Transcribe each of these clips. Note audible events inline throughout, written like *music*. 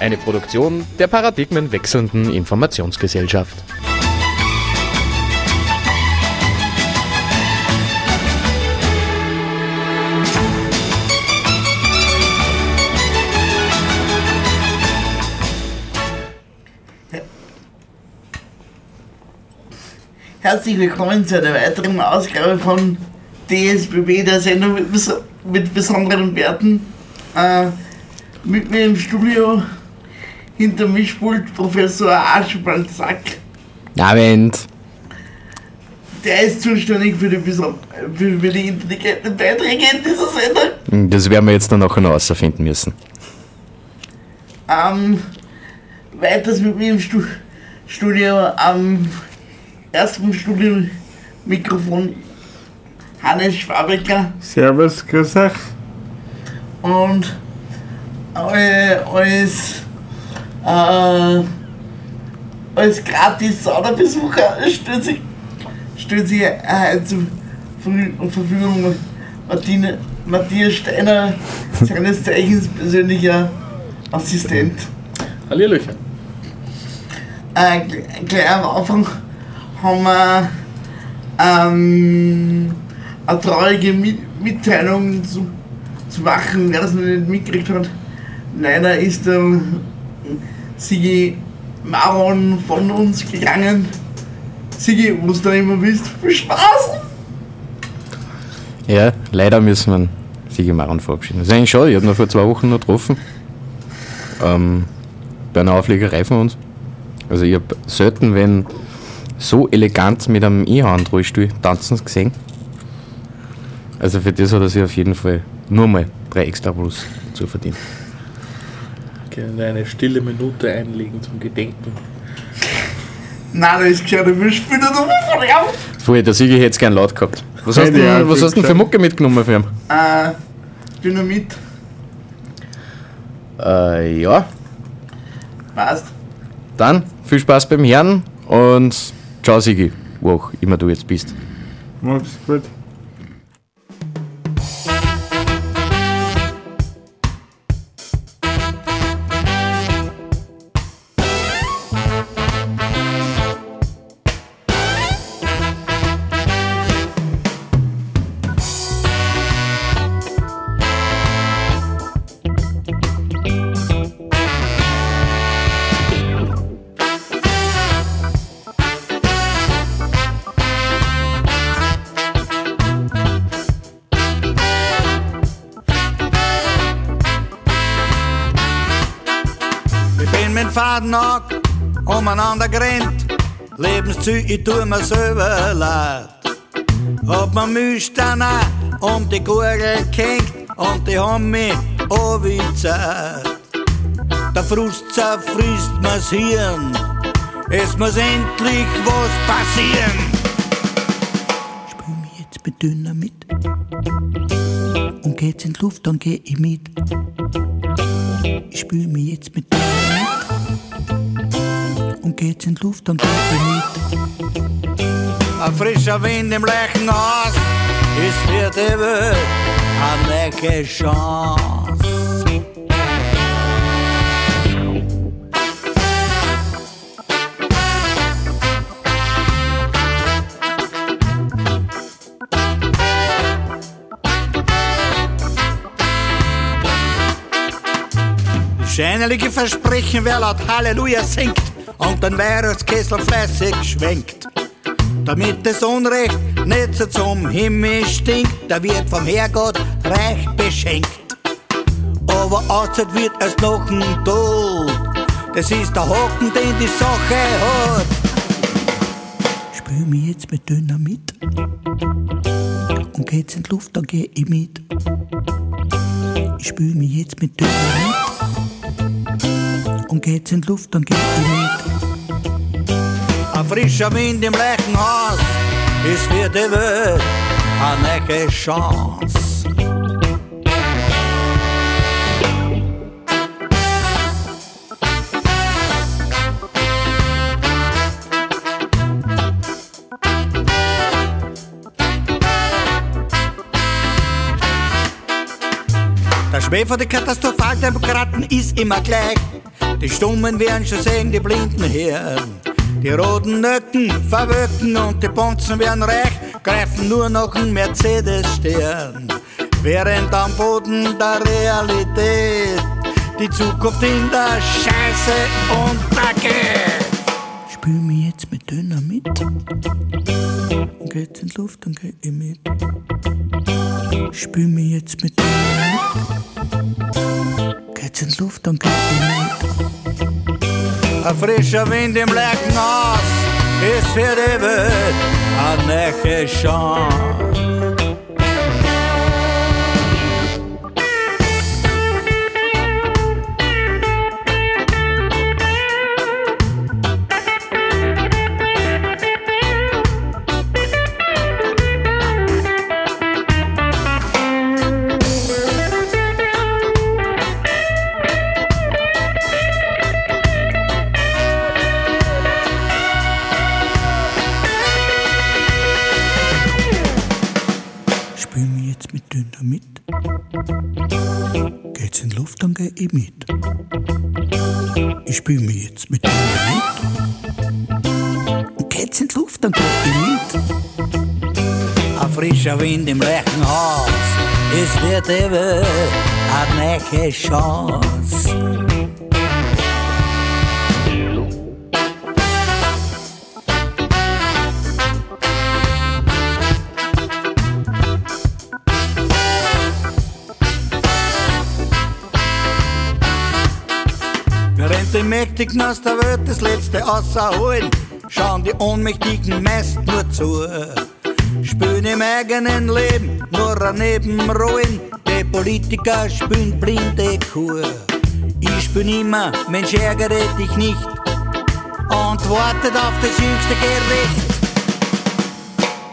Eine Produktion der paradigmenwechselnden Informationsgesellschaft. Herzlich willkommen zu einer weiteren Ausgabe von DSBB, der Sendung mit, mit besonderen Werten. Äh, mit mir im Studio hinter Mischpult Professor Archibald Sack. Abend. Der ist zuständig für die, für, die intelligenten Beiträge in dieser Sendung. Das werden wir jetzt dann nachher noch rausfinden müssen. Ähm, weiters mit mir im Stu Studio am ersten Studio-Mikrofon Hannes Schwabecker Servus, grüß euch. und äh, als, äh, als gratis Saunabesucher stellt sich, stellt sich äh, zur Verfü- Verfügung Martine, Matthias Steiner, seines Zeichens persönlicher Assistent. Hallihallöchen. Äh, gl- gleich am Anfang haben wir ähm, eine traurige Mi- Mitteilung zu, zu machen, wer das noch nicht mitgekriegt hat. Leider ist der Sigi Maron von uns gegangen. Sigi, wo du da immer bist, viel Spaß! Ja, leider müssen wir Sigi Maron verabschieden. Das ist eigentlich schade, ich habe ihn vor zwei Wochen noch getroffen. Ähm, bei einer Auflegerei von uns. Also ich habe selten, wenn so elegant mit einem E-Hand-Rollstuhl tanzen gesehen. Also für das hat er sich auf jeden Fall nur mal drei extra Plus zu verdienen. Können eine stille Minute einlegen zum Gedenken. *laughs* Nein, da ist gescheiter, wir spielen da noch von raus! Voll, der Sigi hätte es gern laut gehabt. Was hast du ich denn, was hast du denn für. Mucke mitgenommen für ihn? Äh, Dynamit, Äh, ja. passt. Dann viel Spaß beim Herrn und ciao Sigi, wo auch immer du jetzt bist. Mach's gut. Umeinander gerannt. Lebenszüge, ich tu mir selber leid. Hab mir Mühstein um die Gurgel gehängt und die haben mich angezeigt. Der Frust zerfrisst mir's Hirn, es muss endlich was passieren. Spül mich jetzt mit Dynamit und geht's in die Luft, dann geh ich mit. Ich spül mich jetzt mit Dynamit und geht's in die Luft, geh ich mit. Ein frischer Wind im Lechen aus ist für die Welt eine neue Chance. Scheinliche Versprechen, wer laut Halleluja singt und den Weihnachtskessel fleißig schwenkt. Damit das Unrecht nicht so zum Himmel stinkt, da wird vom Herrgott reich beschenkt. Aber außer wird es noch ein Tod, das ist der Hocken, den die Sache hat. Spül mich jetzt mit Dynamit und geht's in die Luft, dann geh ich mit. Ich spül mich jetzt mit Dynamit. Und geht's in die Luft, dann geht ich mit. Frischer Wind im Lechenhaus ist für die Welt eine neue Chance. Der Schmäh von den Katastrophaldemokraten ist immer gleich. Die Stummen werden schon sehen, die Blinden hören. Die roten Nöcken verwöcken und die Bonzen werden reich, greifen nur noch einen Mercedes-Stern. Während am Boden der Realität die Zukunft in der Scheiße untergeht. Spül mich jetzt mit Dynamit. Und geht's in die Luft, dann geh ich mit. Spül mich jetzt mit Dynamit. Geht's in die Luft, dann geh ich mit. Ein frischer Wind im Leckenhaus ist für die Welt eine Chance. Mit Dynamit. Geht's in die Luft, dann geh ich mit. Ich spül mich jetzt mit Dynamit. Und geht's in die Luft, dann geh ich mit. Ein frischer Wind im Lechenhaus ist für die Welt eine neue Chance. Die Mächtigen aus der Welt das Letzte außerholen, schauen die Ohnmächtigen meist nur zu. Spüren im eigenen Leben nur ein Nebenrollen, die Politiker spüren blinde Kur. Ich spür immer, Mensch ärgere dich nicht und wartet auf das jüngste Gericht.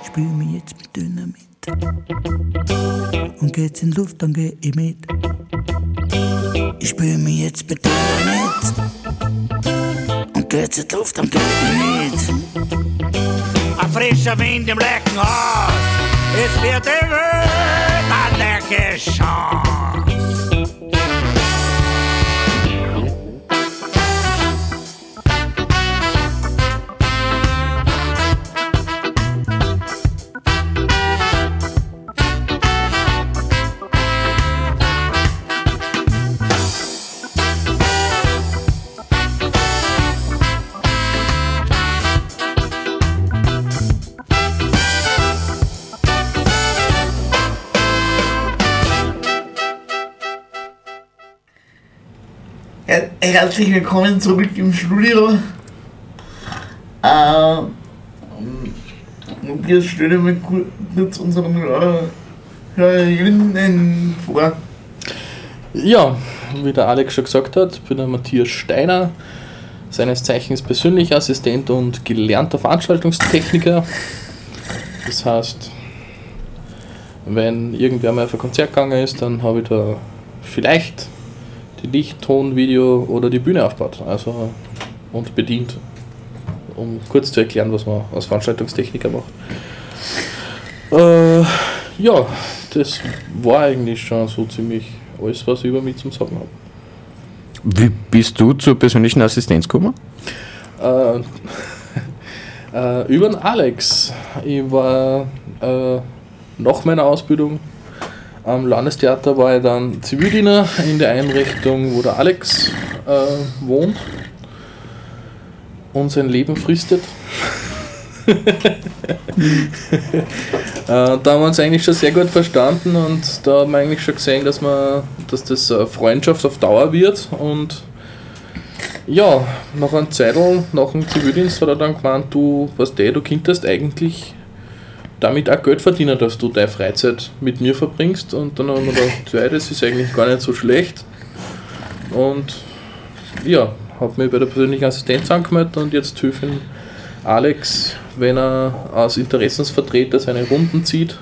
Spül mich jetzt mit Dynamit und geht's in Luft, dann geh ich mit. Ich spür mich jetzt mit Dynamit und geht's die Luft, dann geh ich mit. Ein frischer Wind im Leckenhaus ist für die Welt eine Chance. Herzlich willkommen zurück im Studio. Äh, und wir stellen mal ku- kurz unseren Hörer- Hörerinnen vor. Ja, wie der Alex schon gesagt hat, bin der Matthias Steiner, seines Zeichens persönlicher Assistent und gelernter Veranstaltungstechniker. Das heißt, wenn irgendwer mal auf ein Konzert gegangen ist, dann habe ich da vielleicht Licht-, Ton-, Video oder die Bühne aufgebaut also, und bedient, um kurz zu erklären, was man als Veranstaltungstechniker macht. Äh, ja, das war eigentlich schon so ziemlich alles, was ich über mich zum Sagen habe. Wie bist du zur persönlichen Assistenz gekommen? Äh, *laughs* äh, über den Alex. Ich war äh, nach meiner Ausbildung am Landestheater war ich dann Zivildiener in der Einrichtung, wo der Alex äh, wohnt und sein Leben fristet. *laughs* äh, da haben wir uns eigentlich schon sehr gut verstanden und da haben wir eigentlich schon gesehen, dass, man, dass das eine Freundschaft auf Dauer wird und ja, nach einem Zeitl, nach dem Zivildienst hat er dann gemeint, du, was der, du könntest eigentlich damit auch Geld verdienen, dass du deine Freizeit mit mir verbringst. Und dann haben wir gedacht, ja, das ist eigentlich gar nicht so schlecht. Und ja, habe mich bei der persönlichen Assistenz angemeldet und jetzt hilfe ich Alex, wenn er als Interessensvertreter seine Runden zieht.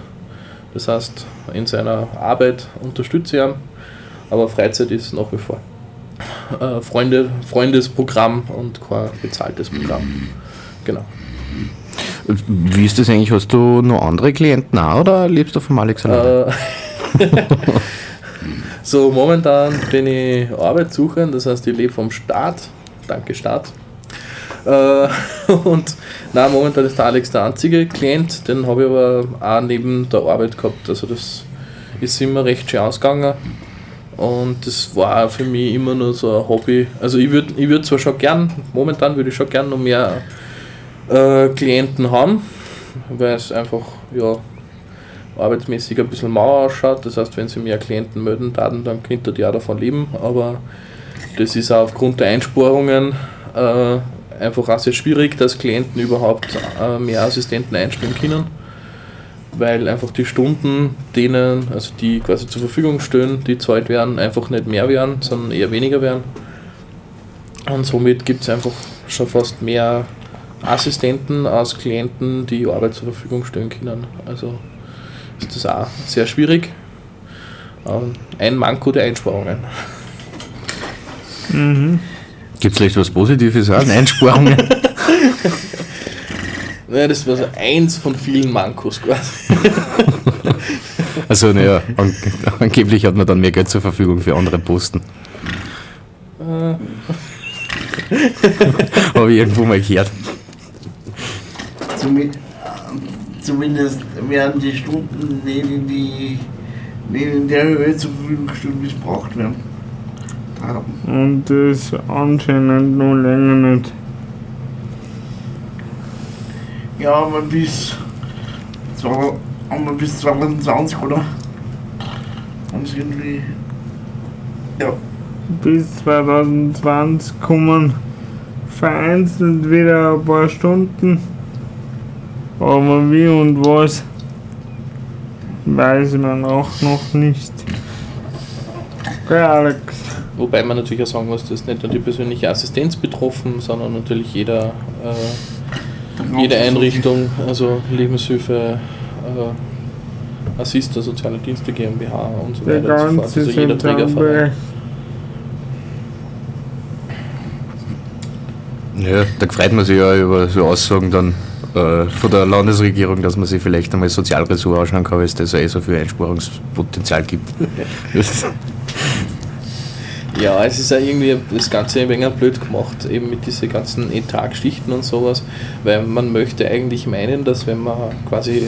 Das heißt, in seiner Arbeit unterstütze ich ihn, aber Freizeit ist nach wie vor äh, Freunde, Freundesprogramm und kein bezahltes Programm. Genau. Wie ist das eigentlich? Hast du noch andere Klienten auch oder lebst du vom Alex alleine? Äh, *laughs* so, momentan bin ich Arbeit suchen, das heißt, ich lebe vom Staat. Danke, Staat. Äh, *laughs* und na, momentan ist der Alex der einzige Klient, den habe ich aber auch neben der Arbeit gehabt. Also, das ist immer recht schön ausgegangen. Und das war für mich immer nur so ein Hobby. Also, ich würde ich würd zwar schon gern, momentan würde ich schon gern noch mehr äh, Klienten haben, weil es einfach ja, arbeitsmäßig ein bisschen mau ausschaut. Das heißt, wenn sie mehr Klienten melden, dann, dann könnte die auch davon leben. Aber das ist auch aufgrund der Einsparungen äh, einfach auch sehr schwierig, dass Klienten überhaupt äh, mehr Assistenten einstellen können. Weil einfach die Stunden, denen, also die quasi zur Verfügung stehen, die zahlt werden, einfach nicht mehr werden, sondern eher weniger werden. Und somit gibt es einfach schon fast mehr Assistenten als Klienten, die Arbeit zur Verfügung stellen können. Also ist das auch sehr schwierig. Ähm, Ein Manko der Einsparungen. Gibt es vielleicht was Positives an? Einsparungen? *laughs* Ja, das war so eins von vielen Mankos quasi. *laughs* also, naja, an, angeblich hat man dann mehr Geld zur Verfügung für andere Posten. *laughs* Habe ich irgendwo mal gehört. Zumi- Zumindest werden die Stunden nicht in, die, nicht in der Höhe zur Verfügung gestellt, wie es braucht werden. Haben. Und das anscheinend noch länger nicht. Ja, aber bis, zwei- wir bis 2020, oder? Haben sie irgendwie. Ja, Bis 2020 kommen vereinzelt wieder ein paar Stunden. Aber wie und was, weiß man auch noch nicht. Gell, Alex? Wobei man natürlich auch sagen muss, dass nicht nur die persönliche Assistenz betroffen, sondern natürlich jeder, äh, jede Einrichtung, also Lebenshilfe, äh, Assista, Soziale Dienste GmbH und so Der weiter und so fort. Also jeder Trägerverein. Ja, da freut man sich ja über so Aussagen dann äh, von der Landesregierung, dass man sich vielleicht einmal Sozialressort anschauen kann, weil es da so eh so viel Einsparungspotenzial gibt. *laughs* Ja, es ist ja irgendwie das Ganze ein wenig blöd gemacht, eben mit diesen ganzen Etatgeschichten und sowas, weil man möchte eigentlich meinen, dass wenn man quasi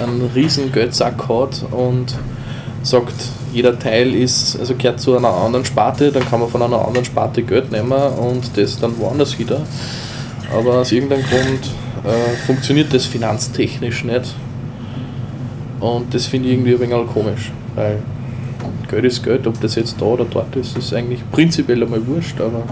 einen riesen Geldsack hat und sagt, jeder Teil ist, also gehört zu einer anderen Sparte, dann kann man von einer anderen Sparte Geld nehmen und das dann woanders wieder. Aber aus irgendeinem Grund äh, funktioniert das finanztechnisch nicht. Und das finde ich irgendwie ein wenig komisch, weil Geld ist Geld, ob das jetzt da oder dort ist, ist eigentlich prinzipiell einmal wurscht, aber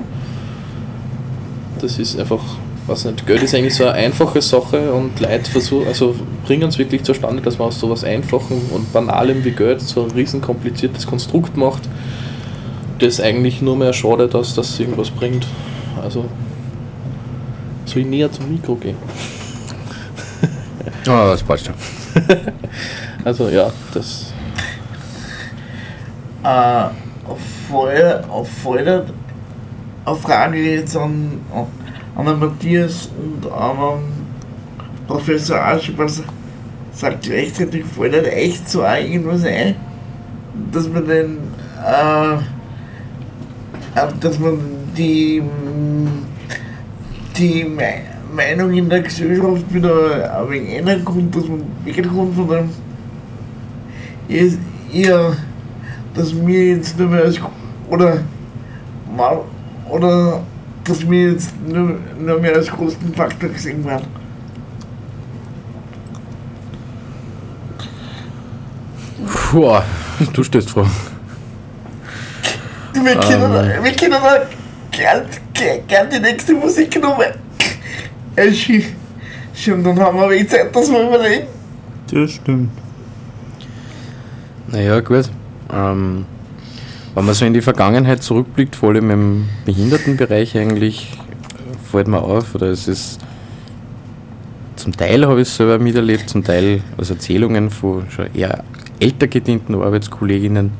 das ist einfach, was nicht, Geld ist eigentlich so eine einfache Sache und Leute versuchen, also bringen es wirklich zustande, dass man aus sowas Einfachen und Banalem wie Geld so ein riesen kompliziertes Konstrukt macht, das eigentlich nur mehr schadet, als dass es irgendwas bringt. Also soll ich näher zum Mikro gehen? Ah, das passt schon. *laughs* Also ja, das äh, voll, voll eine Frage jetzt an, an den Matthias und an den Professor Aschbass. Sagt gleichzeitig voll nicht echt so irgendwas ein, dass man den, äh, äh, dass man die, die Me- Meinung in der Gesellschaft wieder ein wenig ändern kann, dass man wegkommt von dem, ihr, ihr dass mir jetzt nicht mehr als oder mal oder dass mir jetzt nur, nur mehr als Kostenfaktor gesehen werden. Puh, du stellst Fragen. Wir können, wir können da gern, gern die nächste Musiknummer äh, schi Schon, dann haben wir wenig Zeit, dass wir überlegen. Das stimmt. Naja, gut. Ähm, wenn man so in die Vergangenheit zurückblickt, vor allem im Behindertenbereich eigentlich, fällt mir auf, oder es ist zum Teil habe ich es selber miterlebt, zum Teil aus Erzählungen von schon eher älter gedienten Arbeitskolleginnen,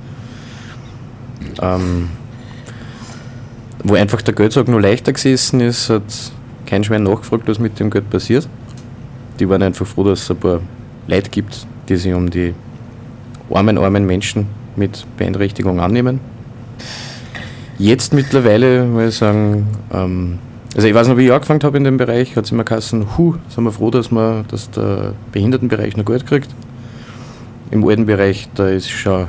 ähm, wo einfach der Geldsack nur leichter gesessen ist, hat kein Schwein nachgefragt, was mit dem Geld passiert. Die waren einfach froh, dass es ein paar Leute gibt, die sich um die armen, armen Menschen mit Beeinträchtigung annehmen. Jetzt mittlerweile, muss ich sagen, ähm, also ich weiß noch, wie ich angefangen habe in dem Bereich, hat es immer geheißen, hu, sind wir froh, dass, man, dass der Behindertenbereich noch Geld kriegt. Im alten Bereich, da ist schon,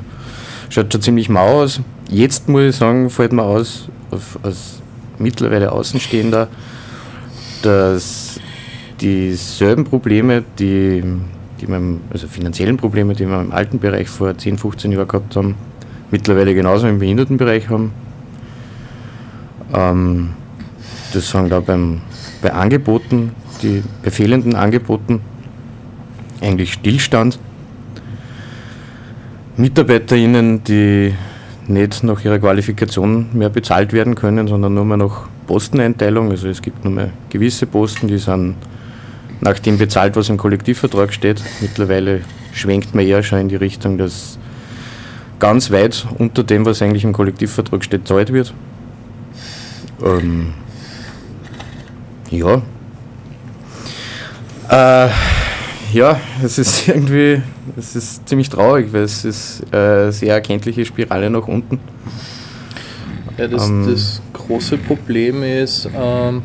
schaut schon ziemlich mau aus. Jetzt muss ich sagen, fällt mir aus, als mittlerweile Außenstehender, dass dieselben Probleme, die, die man, also finanziellen Probleme, die wir im alten Bereich vor 10, 15 Jahren gehabt haben, mittlerweile genauso im Behindertenbereich haben. Ähm, das fängt auch beim, bei Angeboten, die bei fehlenden Angeboten eigentlich Stillstand. MitarbeiterInnen, die nicht nach ihrer Qualifikation mehr bezahlt werden können, sondern nur mehr nach Posteneinteilung. Also es gibt nur mehr gewisse Posten, die sind nach dem bezahlt, was im Kollektivvertrag steht. Mittlerweile schwenkt man eher schon in die Richtung, dass ganz weit unter dem, was eigentlich im Kollektivvertrag steht, zahlt wird. Ähm, ja. Äh, ja, es ist *laughs* irgendwie, es ist ziemlich traurig, weil es ist eine sehr erkenntliche Spirale nach unten. Ja, das, Ähm. das große Problem ist ähm,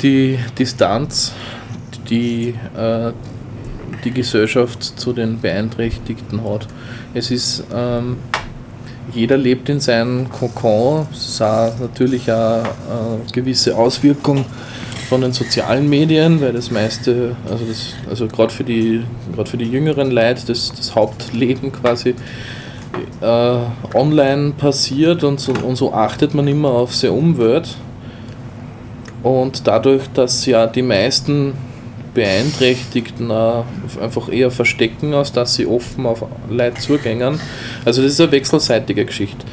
die Distanz, die die die Gesellschaft zu den Beeinträchtigten hat. Es ist, ähm, jeder lebt in seinem Kokon, ist auch natürlich auch eine gewisse Auswirkung von den sozialen Medien, weil das meiste, also also gerade für die, gerade für die jüngeren Leute, das, das Hauptleben quasi äh, online passiert und so, und so achtet man immer auf seine Umwelt. Und dadurch, dass ja die meisten Beeinträchtigten auch einfach eher verstecken, als dass sie offen auf Leute zugängen. Also das ist eine wechselseitige Geschichte.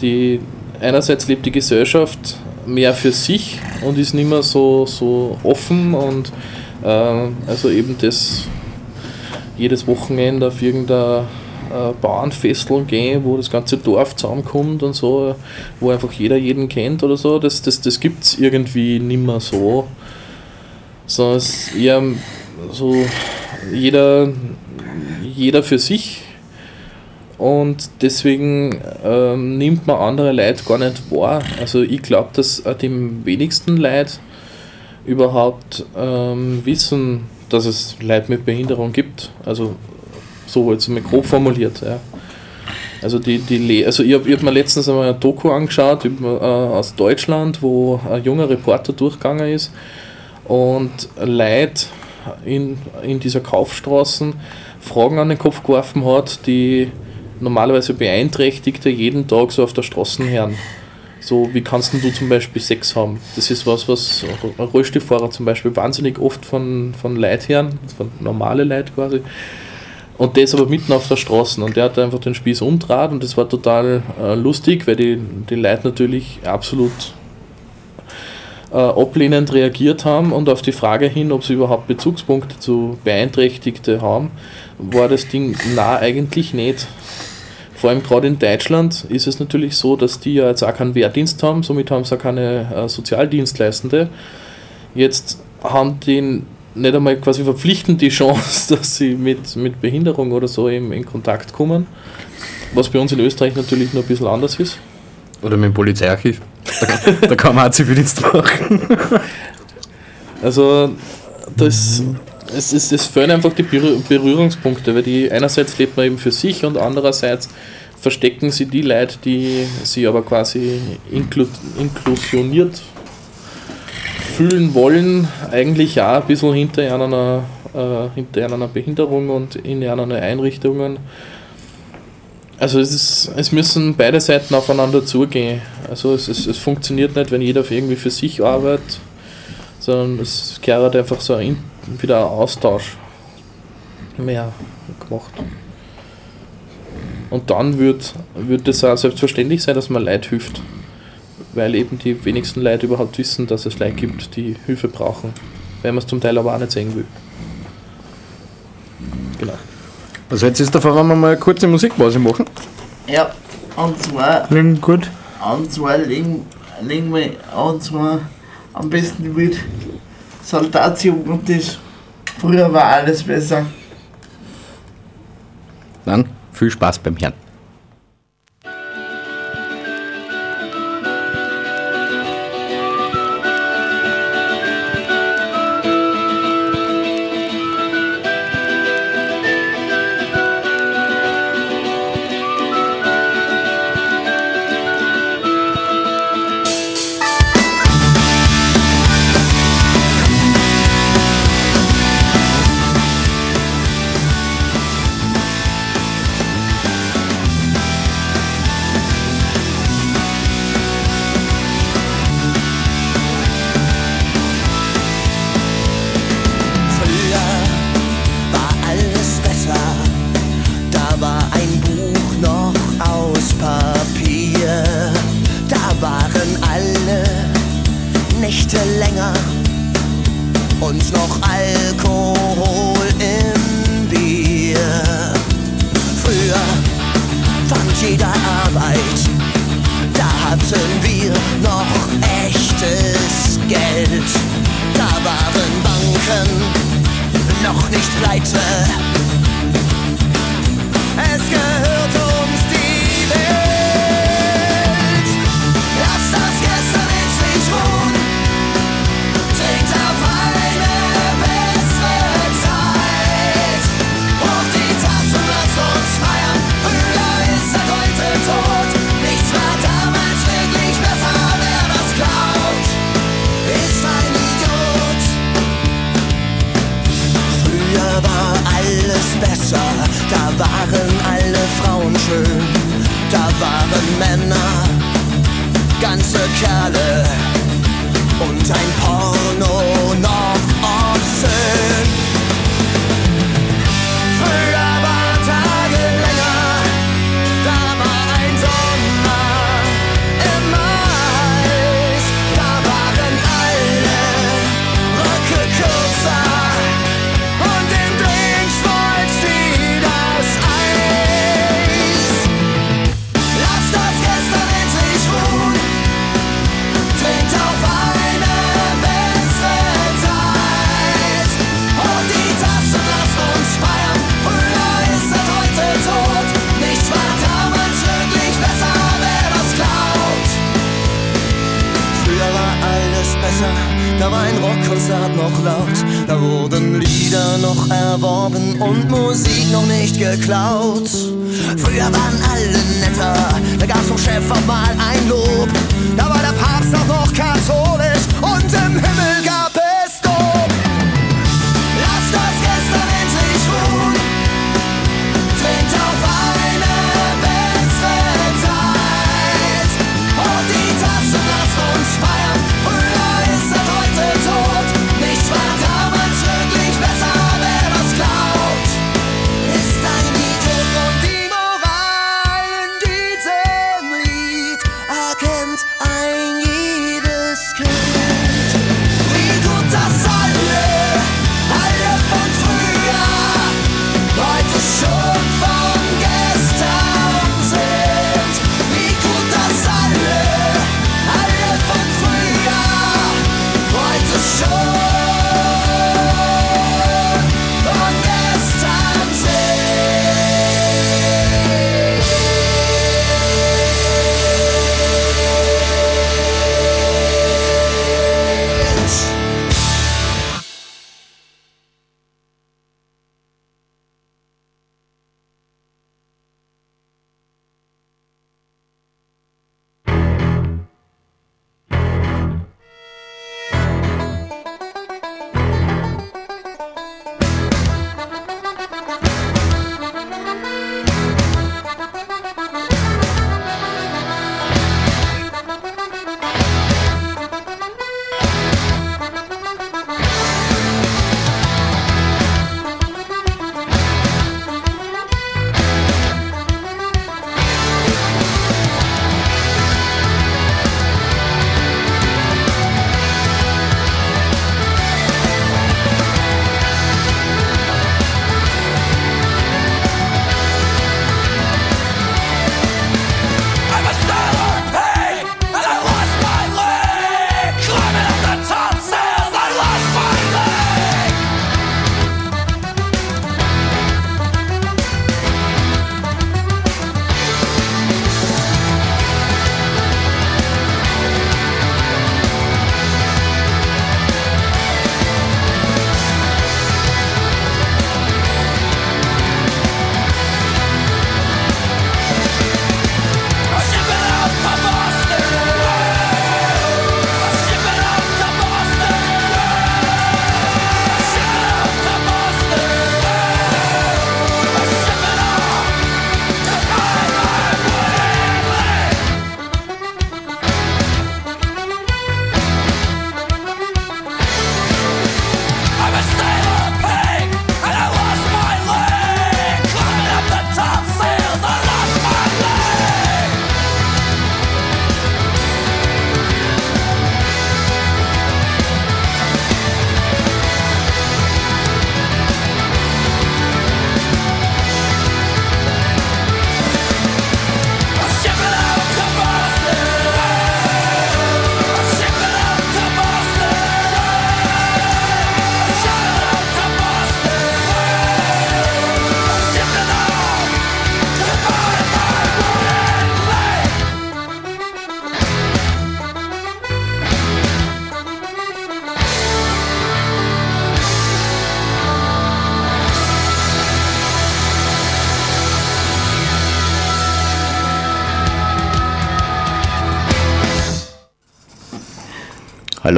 Die, einerseits lebt die Gesellschaft mehr für sich und ist nicht mehr so, so offen und äh, also eben das jedes Wochenende auf irgendein äh, Bauernfestel gehen, wo das ganze Dorf zusammenkommt und so, wo einfach jeder jeden kennt oder so, das, das, das gibt es irgendwie nicht mehr so. Sondern es eher so jeder, jeder für sich und deswegen ähm, nimmt man andere Leute gar nicht wahr. Also ich glaube, dass auch die wenigsten Leute überhaupt ähm, wissen, dass es Leute mit Behinderung gibt. Also so jetzt mal grob formuliert. Ja. Also, die, die, Le- also ich habe hab mir letztens einmal ein Doku angeschaut über, äh, aus Deutschland, wo ein junger Reporter durchgegangen ist und Leute in, in dieser Kaufstraßen Fragen an den Kopf geworfen hat, die normalerweise Beeinträchtigte jeden Tag so auf der Straße hören. So, wie kannst du zum Beispiel Sex haben? Das ist was, was Rollstuhlfahrer zum Beispiel wahnsinnig oft von, von hören, von normale Leute quasi. Und der ist aber mitten auf der Straße und der hat einfach den Spieß umdraht und das war total äh, lustig, weil die, die Leute natürlich absolut ablehnend reagiert haben und auf die Frage hin, ob sie überhaupt Bezugspunkte zu Beeinträchtigte haben, war das Ding na eigentlich nicht. Vor allem gerade in Deutschland ist es natürlich so, dass die ja jetzt auch keinen Wehrdienst haben, somit haben sie auch keine äh, Sozialdienstleistende. Jetzt haben die nicht einmal quasi verpflichtend die Chance, *laughs* dass sie mit, mit Behinderung oder so in, in Kontakt kommen. Was bei uns in Österreich natürlich noch ein bisschen anders ist. Oder mit dem Polizeiarchiv. Da, da kann man auch Zivildienst machen. Also das, es, es, es fehlen einfach die Berühr- Berührungspunkte, weil die einerseits lebt man eben für sich und andererseits verstecken sie die Leute, die sie aber quasi inklu inklusioniert fühlen wollen, eigentlich auch ein bisschen hinter einer, äh, hinter einer Behinderung und in einer Einrichtungen. Also es, ist, es müssen beide Seiten aufeinander zugehen. Also es, es, es funktioniert nicht, wenn jeder irgendwie für sich arbeitet, sondern es gehört einfach so ein, wieder ein Austausch mehr gemacht. Und dann wird, wird es auch selbstverständlich sein, dass man Leid hilft. Weil eben die wenigsten Leute überhaupt wissen, dass es Leute gibt, die Hilfe brauchen. Weil man es zum Teil aber auch nicht sehen will. Genau. Also jetzt ist Fall, wenn wir mal eine kurze Musikpause machen. Ja, und zwar, Klingt gut. und zwar legen, legen wir, und zwar am besten mit Saltatio und das früher war alles besser. Dann viel Spaß beim Herrn. Noch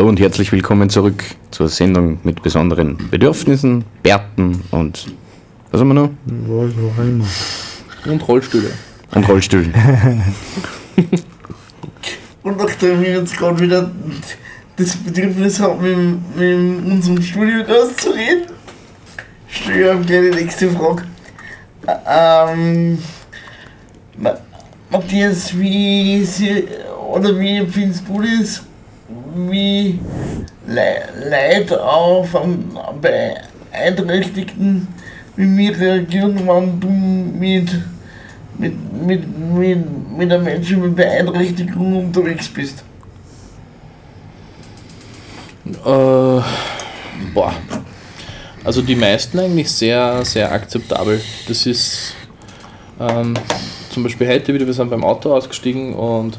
Hallo und herzlich willkommen zurück zur Sendung mit besonderen Bedürfnissen, Bärten und was haben wir noch? Und Rollstühle. Und Rollstühlen. *laughs* Und nachdem ich jetzt gerade wieder das Bedürfnis habe, mit, mit unserem Studiogast zu reden, stelle ich gleich die nächste Frage. Ähm, Ma- Matthias, wie sie, oder wie findest du das, wie Le Leute auf einen Beeinträchtigten wie mir reagieren, wenn du mit, mit, mit, mit, mit einem Menschen mit Beeinträchtigung unterwegs bist? Äh, boah. Also die meisten eigentlich sehr, sehr akzeptabel. Das ist ähm, zum Beispiel heute wieder, wir sind beim Auto ausgestiegen und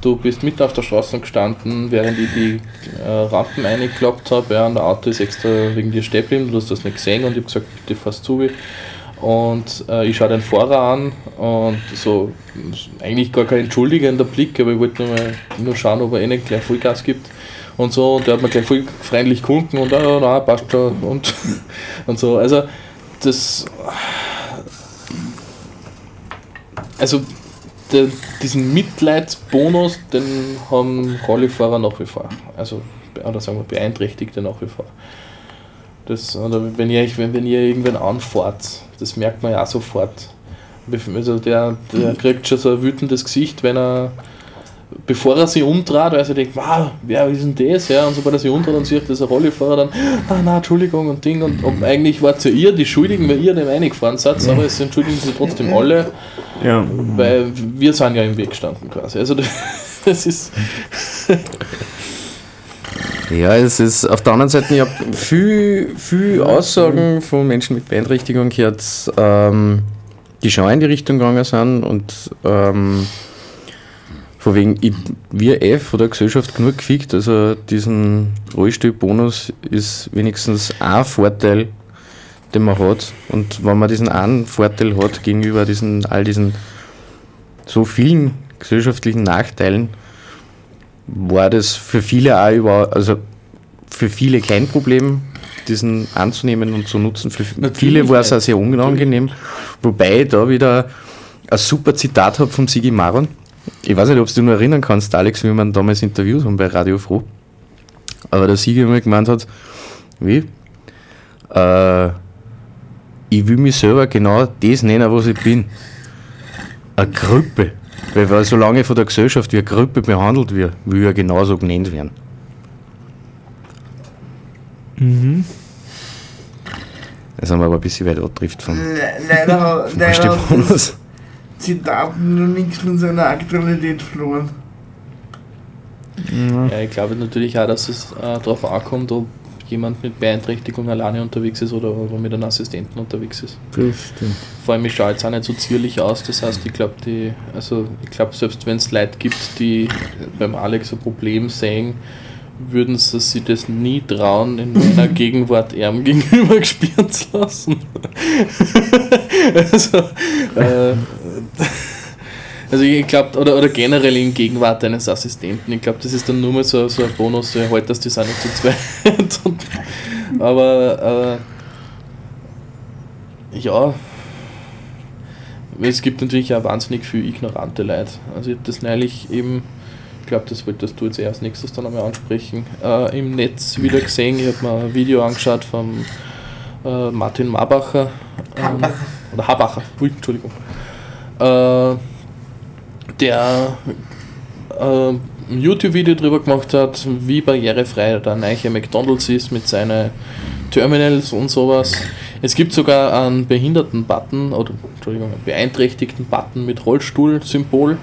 du bist mitten auf der Straße gestanden, während ich die äh, Rampen eingeklappt habe. Ja, und der Auto ist extra wegen dir stehen geblieben, du hast das nicht gesehen und ich habe gesagt, bitte fast zu. Und äh, ich schaue den Fahrer an und so, eigentlich gar kein entschuldigender Blick, aber ich wollte nur, mal, nur schauen, ob er eh nicht gleich Vollgas gibt und so. Und der hat mir gleich voll freundlich gewunken und ah, ja, na, passt schon und, *laughs* und so. Also, das. Also, der, diesen Mitleidsbonus, den haben Rollifahrer nach wie vor. Also, oder sagen wir Beeinträchtigte nach wie vor. Das, oder wenn ihr, wenn, wenn ihr irgendwen anfahrt, das merkt man ja auch sofort. Also der, der kriegt schon so ein wütendes Gesicht, wenn er, bevor er sich umdreht, weil er sich denkt, wow, wer ist denn das? Ja, und sobald er sich umdreht und sieht, das ist ein Rollifahrer, dann, ah nein, Entschuldigung und Ding. Und, und eigentlich wart ja ihr die Schuldigen, weil ihr dem eingefahren seid, aber es entschuldigen sich trotzdem alle, Ja, weil wir sind ja im Weg gestanden quasi. Also *laughs* das ist. Ja, es ist auf der anderen Seite, ich habe viel, viel Aussagen von Menschen mit Beeinträchtigung gehört, ähm, die schon in die Richtung gegangen sind und ähm, von wegen, ich, wir eh von der Gesellschaft genug gefickt, also diesen Rollstuhlbonus ist wenigstens ein Vorteil, den man hat und wenn man diesen einen Vorteil hat gegenüber diesen, all diesen so vielen gesellschaftlichen Nachteilen, war das für viele auch über, also für viele kein Problem, diesen anzunehmen und zu nutzen. Für Natürlich viele war es auch sehr unangenehm. Wobei ich da wieder ein super Zitat habe vom Sigi Maron. Ich weiß nicht, ob du dich noch erinnern kannst, Alex, wie wir ihn damals interviewt haben bei Radio Froh. Aber der Sigi mal gemeint hat, wie? Äh, ich will mich selber genau das nennen, was ich bin. Eine Gruppe. Weil, weil solange von der Gesellschaft wie eine Gruppe behandelt wird, will ja genauso genannt werden. Das haben wir aber ein bisschen weit abgetrifft vom, Le leider, leider Rollstuhlbonus. Zitaten noch nichts von seiner Aktualität verloren. Ja, ich glaube natürlich auch, dass es äh, darauf ankommt, ob jemand mit Beeinträchtigung alleine unterwegs ist oder ob er mit einem Assistenten unterwegs ist. das stimmt. Vor allem, ich schaue jetzt auch nicht so zierlich aus, das heißt, ich glaube, die, also ich glaube, selbst wenn es Leute gibt, die beim Alex ein Problem sehen, würden sie das nie trauen, in meiner *laughs* Gegenwart ihm *laughs* gegenüber gespielt zu lassen. *laughs* also, äh, *laughs* also ich glaube, oder, oder generell in Gegenwart eines Assistenten, ich glaube, das ist dann nur mal so, so ein Bonus, so heute, dass die sind nicht zu zweit. *laughs* Und- Aber äh, ja, es gibt natürlich auch wahnsinnig viel ignorante Leute. Also ich habe das neulich eben, ich glaube, das wolltest du jetzt als nächstes dann einmal ansprechen, äh, im Netz wieder gesehen. Ich habe mir ein Video angeschaut von äh, Martin Marbacher. Ähm, oder Habacher, Entschuldigung. Äh, der äh, ein YouTube-Video drüber gemacht hat, wie barrierefrei der neue McDonalds ist mit seinen Terminals und sowas. Es gibt sogar einen Behinderten-Button, oder Entschuldigung, einen Beeinträchtigten-Button mit Rollstuhl-Symbol,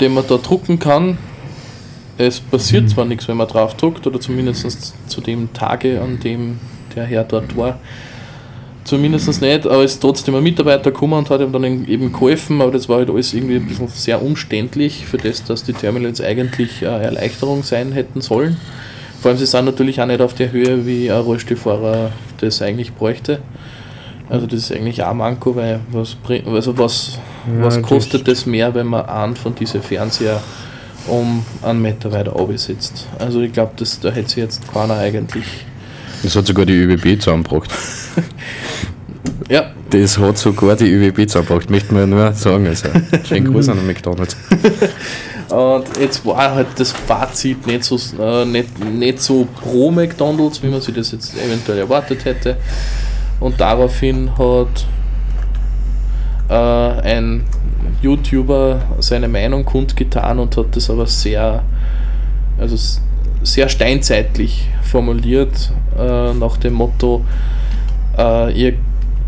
den man da drucken kann. Es passiert zwar nichts, wenn man drauf druckt, oder zumindest zu dem Tage, an dem der Herr dort war. Zumindest nicht, aber es ist trotzdem ein Mitarbeiter gekommen und hat ihm dann eben geholfen, aber das war halt alles irgendwie ein bisschen sehr umständlich für das, dass die Terminals eigentlich eine Erleichterung sein hätten sollen. Vor allem, sie sind natürlich auch nicht auf der Höhe, wie ein Rollstuhlfahrer das eigentlich bräuchte. Also das ist eigentlich auch ein Manko, weil was, also was, Ja, was kostet das mehr, wenn man einen von diesen Fernseher um einen Meter weiter sitzt. Also ich glaube, da hätte sich jetzt keiner eigentlich. Das hat sogar die ÖBB zusammengebracht. *laughs* Ja, Das hat sogar die ÖBB zusammengebracht, möchte man nur sagen. Also, schönen *laughs* Gruß an den McDonalds. *laughs* Und jetzt war halt das Fazit nicht so, äh, nicht, nicht so pro McDonalds, wie man sich das jetzt eventuell erwartet hätte. Und daraufhin hat äh, ein YouTuber seine Meinung kundgetan und hat das aber sehr, also sehr steinzeitlich formuliert, äh, nach dem Motto, äh, ihr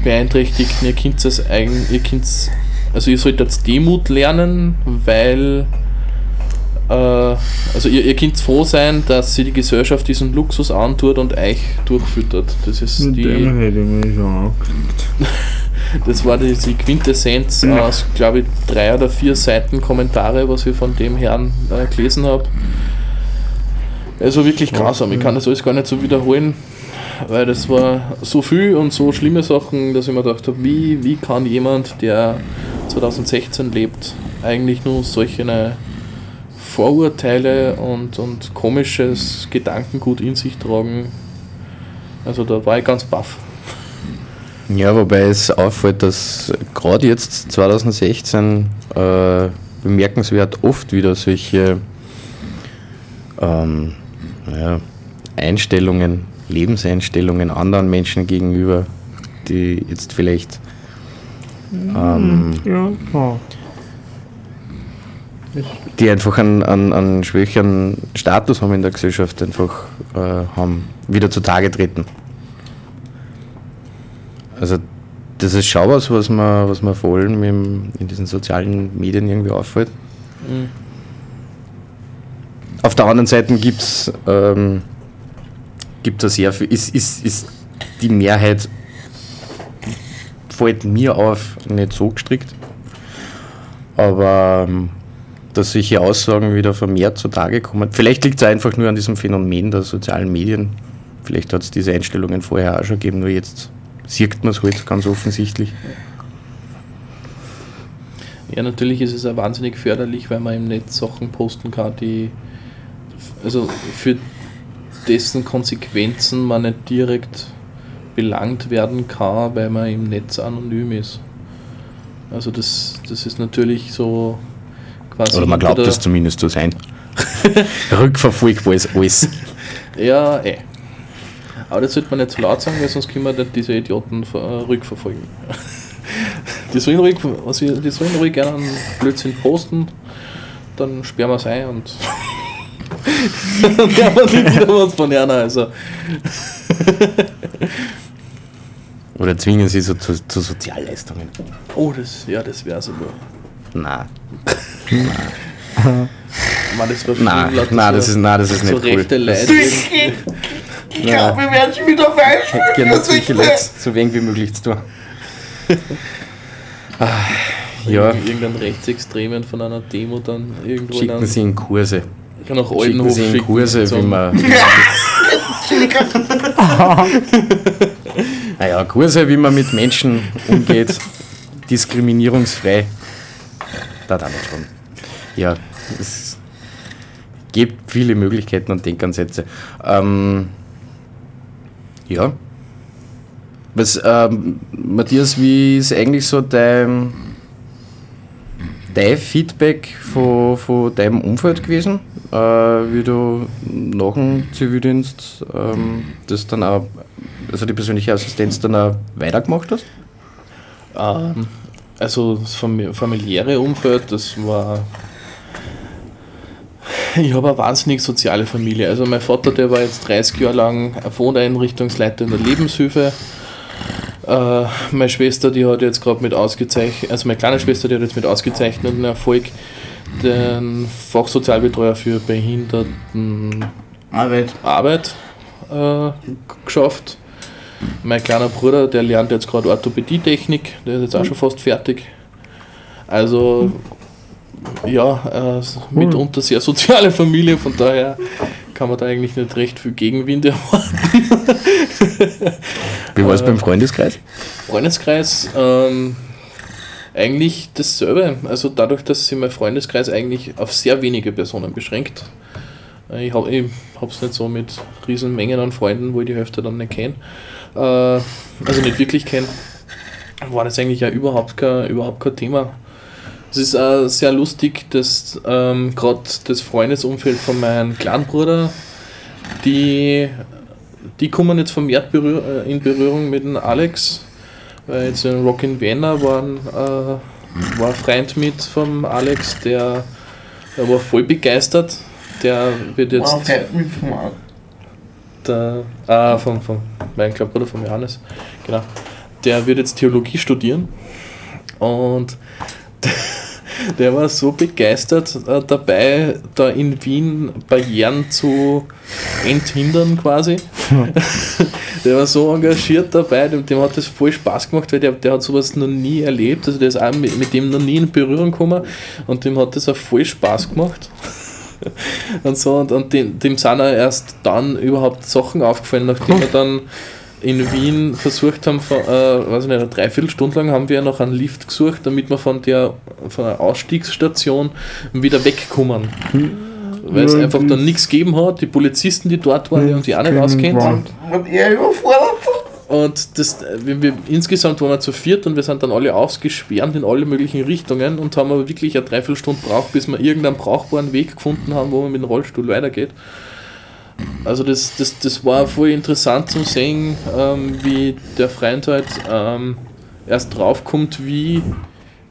Beeinträchtigten, ihr könnt es eigen, ihr könnt's, also ihr solltet Demut lernen, weil äh, also ihr, ihr könnt froh sein, dass sie die Gesellschaft diesen Luxus antut und euch durchfüttert. Das ist die, dem hätte ich mich schon *laughs* das war die, die Quintessenz aus, glaube ich, drei oder vier Seiten Kommentare, was ich von dem Herrn äh, gelesen habe. Also wirklich grausam. Ich kann das alles gar nicht so wiederholen, weil das war so viel und so schlimme Sachen, dass ich mir gedacht habe, wie, wie kann jemand, der 2016 lebt, eigentlich nur solche Vorurteile und, und komisches Gedankengut in sich tragen. Also da war ich ganz baff. Ja, wobei es auffällt, dass gerade jetzt 2016 äh, bemerkenswert oft wieder solche ähm, naja, Einstellungen, Lebenseinstellungen anderen Menschen gegenüber, die jetzt vielleicht ähm, Ja, klar. die einfach einen, einen, einen schwächeren Status haben in der Gesellschaft, einfach äh, haben, wieder zutage treten. Also das ist schon was, was man, was man vor allem im, in diesen sozialen Medien irgendwie auffällt. Mhm. Auf der anderen Seite gibt es ähm, gibt da sehr viel, ist, ist, ist die Mehrheit fällt mir auf nicht so gestrickt. Aber ähm, dass solche Aussagen wieder vermehrt zutage kommen. Vielleicht liegt es einfach nur an diesem Phänomen der sozialen Medien. Vielleicht hat es diese Einstellungen vorher auch schon gegeben, nur jetzt sieht man es halt ganz offensichtlich. Ja, natürlich ist es auch wahnsinnig förderlich, weil man im Netz Sachen posten kann, die also für dessen Konsequenzen man nicht direkt belangt werden kann, weil man im Netz anonym ist. Also das, das ist natürlich so quasi. Oder man glaubt das zumindest zu sein. *laughs* Rückverfolgbar ist alles. Ja, eh. Aber das sollte man nicht zu laut sagen, weil sonst können wir nicht diese Idioten äh, rückverfolgen. *laughs* Die sollen ruhig, die sollen ruhig gerne einen Blödsinn posten, dann sperren wir es ein und *laughs* dann haben wir nicht wieder was von. Also, Oder zwingen sie so zu, zu Sozialleistungen. oh, das, ja, das wäre so nur. Nein, Man, das war nein, lauter nein, so, das ist, nein, das ist so nicht cool. rechte Leute. Ich glaube, wir werden schon wieder falsch. Ich hätte gerne solche Leute so wenig wie möglich zu tun. Ah, *laughs* ja, Irgendeinen Rechtsextremen von einer Demo dann irgendwo in schicken einen, sie in Kurse. Nach Schicken Oldenhof sie in schicken. Kurse, wie man. *laughs* naja, Kurse, wie man mit Menschen umgeht, diskriminierungsfrei. Da dann schon. Ja, es gibt viele Möglichkeiten und Denkansätze. Ähm, ja. Was, ähm, Matthias, wie ist eigentlich so dein, dein Feedback von, von deinem Umfeld gewesen, äh, wie du nach dem Zivildienst ähm, das dann auch, also die persönliche Assistenz dann auch weitergemacht hast? Ähm, also das fami- familiäre Umfeld, das war. Ich habe eine wahnsinnig soziale Familie. Also mein Vater, der war jetzt 30 Jahre lang Wohneinrichtungsleiter in der Lebenshilfe. Äh, meine Schwester, die hat jetzt gerade mit ausgezeichnet, also meine kleine Schwester, die hat jetzt mit ausgezeichneten Erfolg den Fachsozialbetreuer für Behinderten Arbeit. Arbeit äh, geschafft. Mein kleiner Bruder, der lernt jetzt gerade Orthopädietechnik, der ist jetzt auch schon fast fertig. Also, ja, äh, mitunter sehr soziale Familie, von daher kann man da eigentlich nicht recht viel Gegenwind erwarten. Wie war es beim Freundeskreis? Freundeskreis, ähm, Eigentlich dasselbe. Also dadurch, dass sich mein Freundeskreis eigentlich auf sehr wenige Personen beschränkt. Äh, Ich habe es nicht so mit riesen Mengen an Freunden, wo ich die Hälfte dann nicht kenne. Äh, also nicht wirklich kenne. War das eigentlich ja überhaupt kein, überhaupt kein Thema. Es ist äh, sehr lustig, dass ähm, gerade das Freundesumfeld von meinem kleinen Bruder, die, die kommen jetzt vermehrt berühr in Berührung mit dem Alex. Weil jetzt in Rock in Vienna war ein, äh, war ein Freund mit vom Alex, der, der war voll begeistert. Der wird jetzt Wow, vom Arm. der, ah, vom, vom, mein kleiner Bruder von Johannes, genau. Der wird jetzt Theologie studieren und *laughs* der war so begeistert äh, dabei, da in Wien Barrieren zu enthindern quasi. *laughs* der war so engagiert dabei, dem, dem hat das voll Spaß gemacht, weil der, der hat sowas noch nie erlebt, also der ist auch mit, mit dem noch nie in Berührung gekommen und dem hat das auch voll Spaß gemacht. *laughs* und so und, und dem, dem sind auch erst dann überhaupt Sachen aufgefallen, nachdem wir dann in Wien versucht haben, von, äh, weiß ich nicht, eine Dreiviertelstunde lang haben wir noch einen Lift gesucht, damit wir von der, von der Ausstiegsstation wieder wegkommen. Weil es Ja, einfach dann nichts gegeben hat. Die Polizisten, die dort waren, die haben sich auch nicht auskennt. Und er überfordert. Und das, wir, wir, insgesamt waren wir zu viert und wir sind dann alle ausgeschwärmt in alle möglichen Richtungen und haben aber wirklich eine Dreiviertelstunde braucht, bis wir irgendeinen brauchbaren Weg gefunden haben, wo man mit dem Rollstuhl weitergeht. Also das, das, das war voll interessant zu sehen, ähm, wie der Freund halt ähm, erst draufkommt, wie,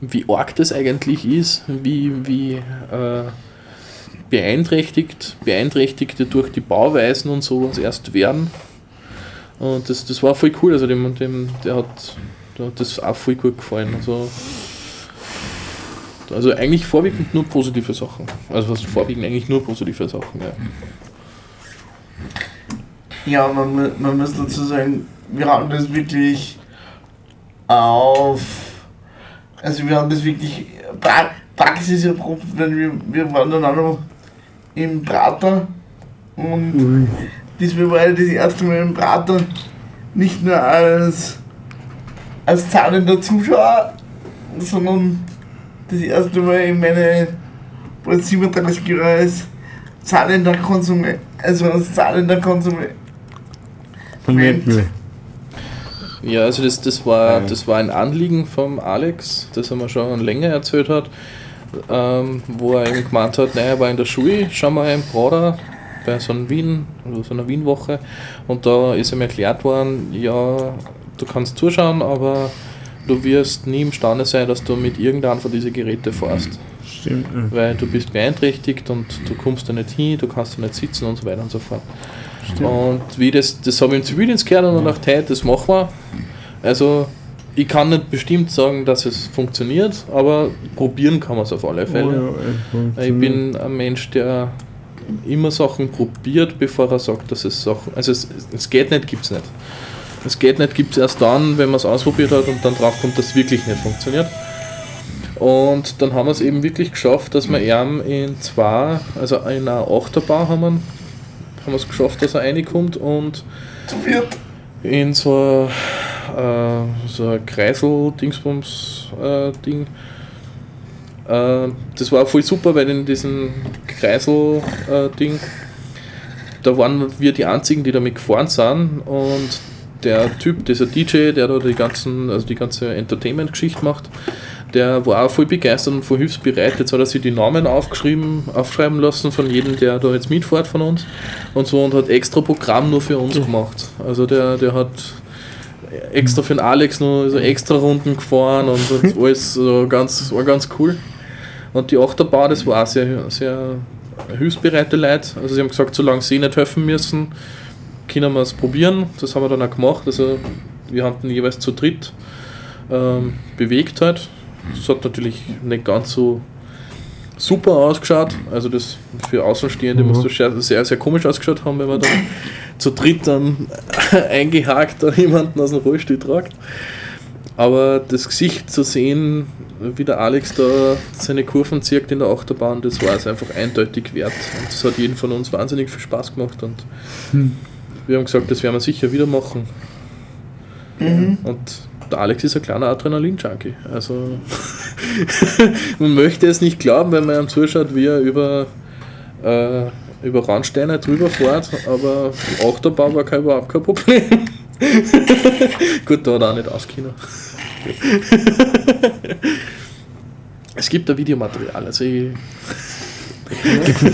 wie arg das eigentlich ist, wie, wie äh, beeinträchtigt, Beeinträchtigte durch die Bauweisen und sowas erst werden. Und das, das war voll cool, also dem, dem, der, hat, der hat das auch voll gut gefallen. Also, also eigentlich vorwiegend nur positive Sachen. Also was vorwiegend eigentlich nur positive Sachen, ja. Ja, man, man muss dazu sagen, wir haben das wirklich auf. Also, wir haben das wirklich pra Praxis erprobt, weil wir, wir waren dann auch noch im Prater und Ui. diesmal war ja das erste Mal im Prater nicht nur als, als zahlender Zuschauer, sondern das erste Mal in meine bald 37 Jahre als zahlender Konsument, also als zahlender Konsument. Ja, also das, das, war, das war ein Anliegen vom Alex, das er mir schon länger erzählt hat, ähm, wo er eben gemeint hat, naja, er war in der Schule, schau mal im Prader bei so einer Wien, also so einer Wienwoche und da ist ihm erklärt worden, ja, du kannst zuschauen, aber du wirst nie imstande sein, dass du mit irgendeinem von diesen Geräten fährst. Stimmt. ja. Weil du bist beeinträchtigt und du kommst da nicht hin, du kannst da nicht sitzen und so weiter und so fort. Und wie das, das habe ich im Zivildienst gehört und gedacht, hey, das machen wir. Also ich kann nicht bestimmt sagen, dass es funktioniert, aber probieren kann man es auf alle Oh, Fälle. ja, es ich bin ein Mensch, der immer Sachen probiert, bevor er sagt, dass es Sachen. Also es, es geht nicht, gibt es nicht. Es geht nicht, gibt es erst dann, wenn man es ausprobiert hat und dann drauf kommt, dass es wirklich nicht funktioniert. Und dann haben wir es eben wirklich geschafft, dass wir ihm in zwei, also in einer Achterbahn haben wir, haben wir es geschafft, dass er reinkommt und in so ein, äh, so ein Kreisel-Dingsbums-Ding. Äh, das war voll super, weil in diesem Kreisel-Ding, da waren wir die einzigen, die damit gefahren sind und der Typ, dieser DJ, der da die ganzen, also die ganze Entertainment-Geschichte macht, der war auch voll begeistert und voll hilfsbereit. Jetzt hat er sich die Namen aufgeschrieben, aufschreiben lassen von jedem, der da jetzt mitfährt von uns und so und hat extra Programm nur für uns gemacht. Also der, der hat extra für den Alex noch so extra Runden gefahren und alles so ganz, war ganz cool. Und die Achterbahn, das war auch sehr, sehr hilfsbereite Leute. Also sie haben gesagt, solange sie nicht helfen müssen, können wir es probieren. Das haben wir dann auch gemacht. Also wir haben den jeweils zu dritt ähm, bewegt halt. Das hat natürlich nicht ganz so super ausgeschaut. Also das für Außenstehende Mhm. muss das sehr, sehr, sehr komisch ausgeschaut haben, wenn man dann *laughs* zu dritt dann *laughs* eingehakt da jemanden aus dem Rollstuhl tragt. Aber das Gesicht zu sehen, wie der Alex da seine Kurven zirkt in der Achterbahn, das war es einfach eindeutig wert. Und das hat jeden von uns wahnsinnig viel Spaß gemacht und wir haben gesagt, das werden wir sicher wieder machen. Und der Alex ist ein kleiner Adrenalin-Junkie. Also *laughs* man möchte es nicht glauben, wenn man ihm zuschaut, wie er über, äh, über Randsteine drüber fährt, aber Achterbau war kein, überhaupt kein Problem. *laughs* Gut, da hat er auch nicht auskennen. *laughs* es gibt da Videomaterial, also ich,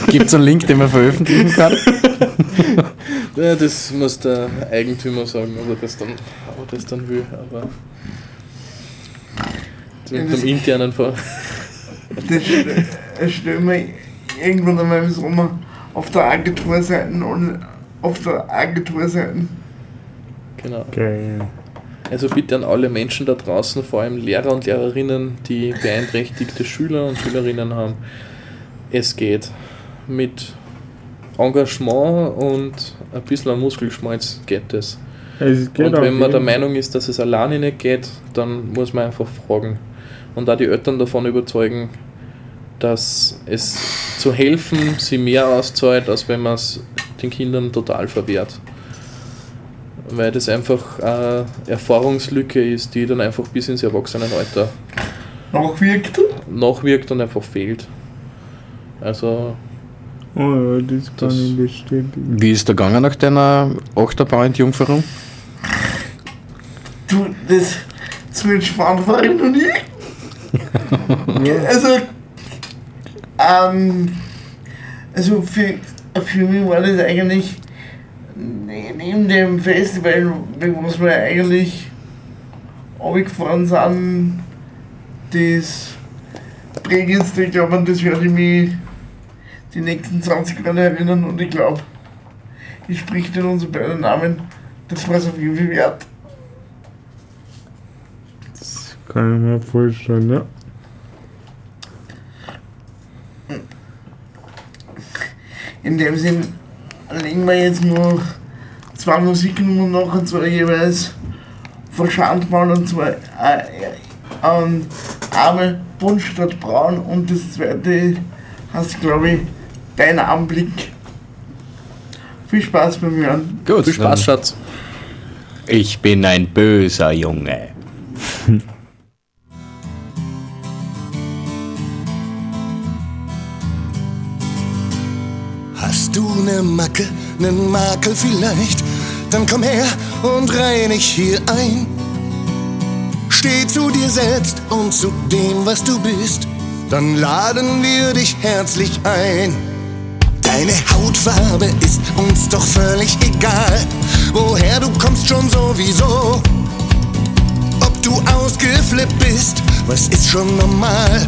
Gibt es einen Link, den man veröffentlichen kann? Ja, das muss der Eigentümer sagen, ob er das dann, ob er das dann will, aber mit dem internen Ver *laughs* Das stellen wir irgendwann einmal im Sommer auf der Agenturseite und auf der Agenturseite. Genau. Geil. Also bitte an alle Menschen da draußen, vor allem Lehrer und Lehrerinnen, die beeinträchtigte Schüler und Schülerinnen haben. Es geht. Mit Engagement und ein bisschen an Muskelschmalz geht es. Es geht Und wenn man der Meinung ist, dass es alleine nicht geht, dann muss man einfach fragen. Und da die Eltern davon überzeugen, dass es zu helfen sie mehr auszahlt, als wenn man es den Kindern total verwehrt. Weil das einfach eine Erfahrungslücke ist, die dann einfach bis ins Erwachsenenalter Nachwirkt. nachwirkt und einfach fehlt. Also, Oh ja, das kann Das- ich bestätigen. Wie ist der gegangen nach deiner Achterbahn-Entjungferung? Du, das, das mit Spannend war ich noch nie. also, ähm, also für, für mich war das eigentlich ne- neben dem Festival, was wir eigentlich runtergefahren sind, das prägendste, ich glaube, das werde ich mich die nächsten 20 Jahre erinnern und ich glaube, ich spreche in unseren beiden Namen, das war es auf jeden Fall wert. Das kann ich mir vorstellen, ja. In dem Sinn legen wir jetzt nur zwei Musiknummern noch und zwar jeweils von Schandmal und zwar äh, ähm, Arme Bunt statt Braun und das zweite heißt glaube ich Dein Anblick. Viel Spaß beim Hören. Gut, viel Spaß, Schatz. Ich bin ein böser Junge. Hast du ne Macke, nen Makel vielleicht? Dann komm her und reinig hier ein. Steh zu dir selbst und zu dem, was du bist. Dann laden wir dich herzlich ein. Deine Hautfarbe ist uns doch völlig egal. Woher du kommst schon sowieso. Ob du ausgeflippt bist, was ist schon normal.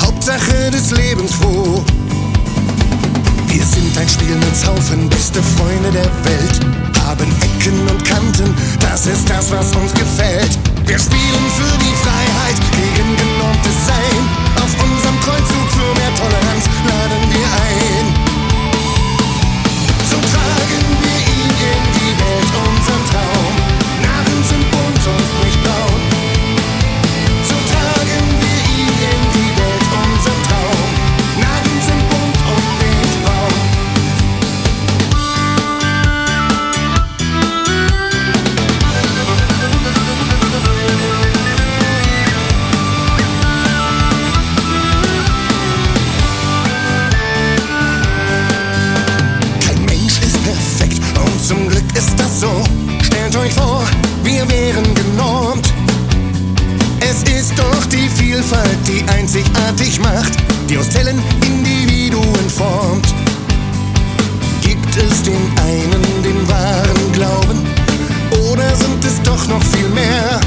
Hauptsache des Lebens froh. Wir sind ein Spielmannshaufen, beste Freunde der Welt. Haben Ecken und Kanten, das ist das, was uns gefällt. Wir spielen für die Freiheit, gegen genormtes Sein. Die einzigartig macht, die aus Zellen Individuen formt. Gibt es den einen den wahren Glauben oder sind es doch noch viel mehr?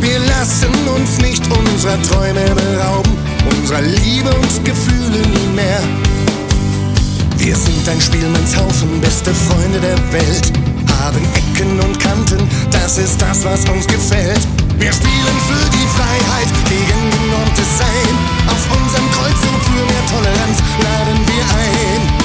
Wir lassen uns nicht unserer Träume berauben, unserer Liebe und Gefühle nie mehr. Wir sind ein Spielmannshaufen, beste Freunde der Welt. Haben Ecken und Kanten, das ist das, was uns gefällt. Wir spielen für die Freiheit, gegen genormtes Sein. Auf unserem Kreuzzug für mehr Toleranz laden wir ein.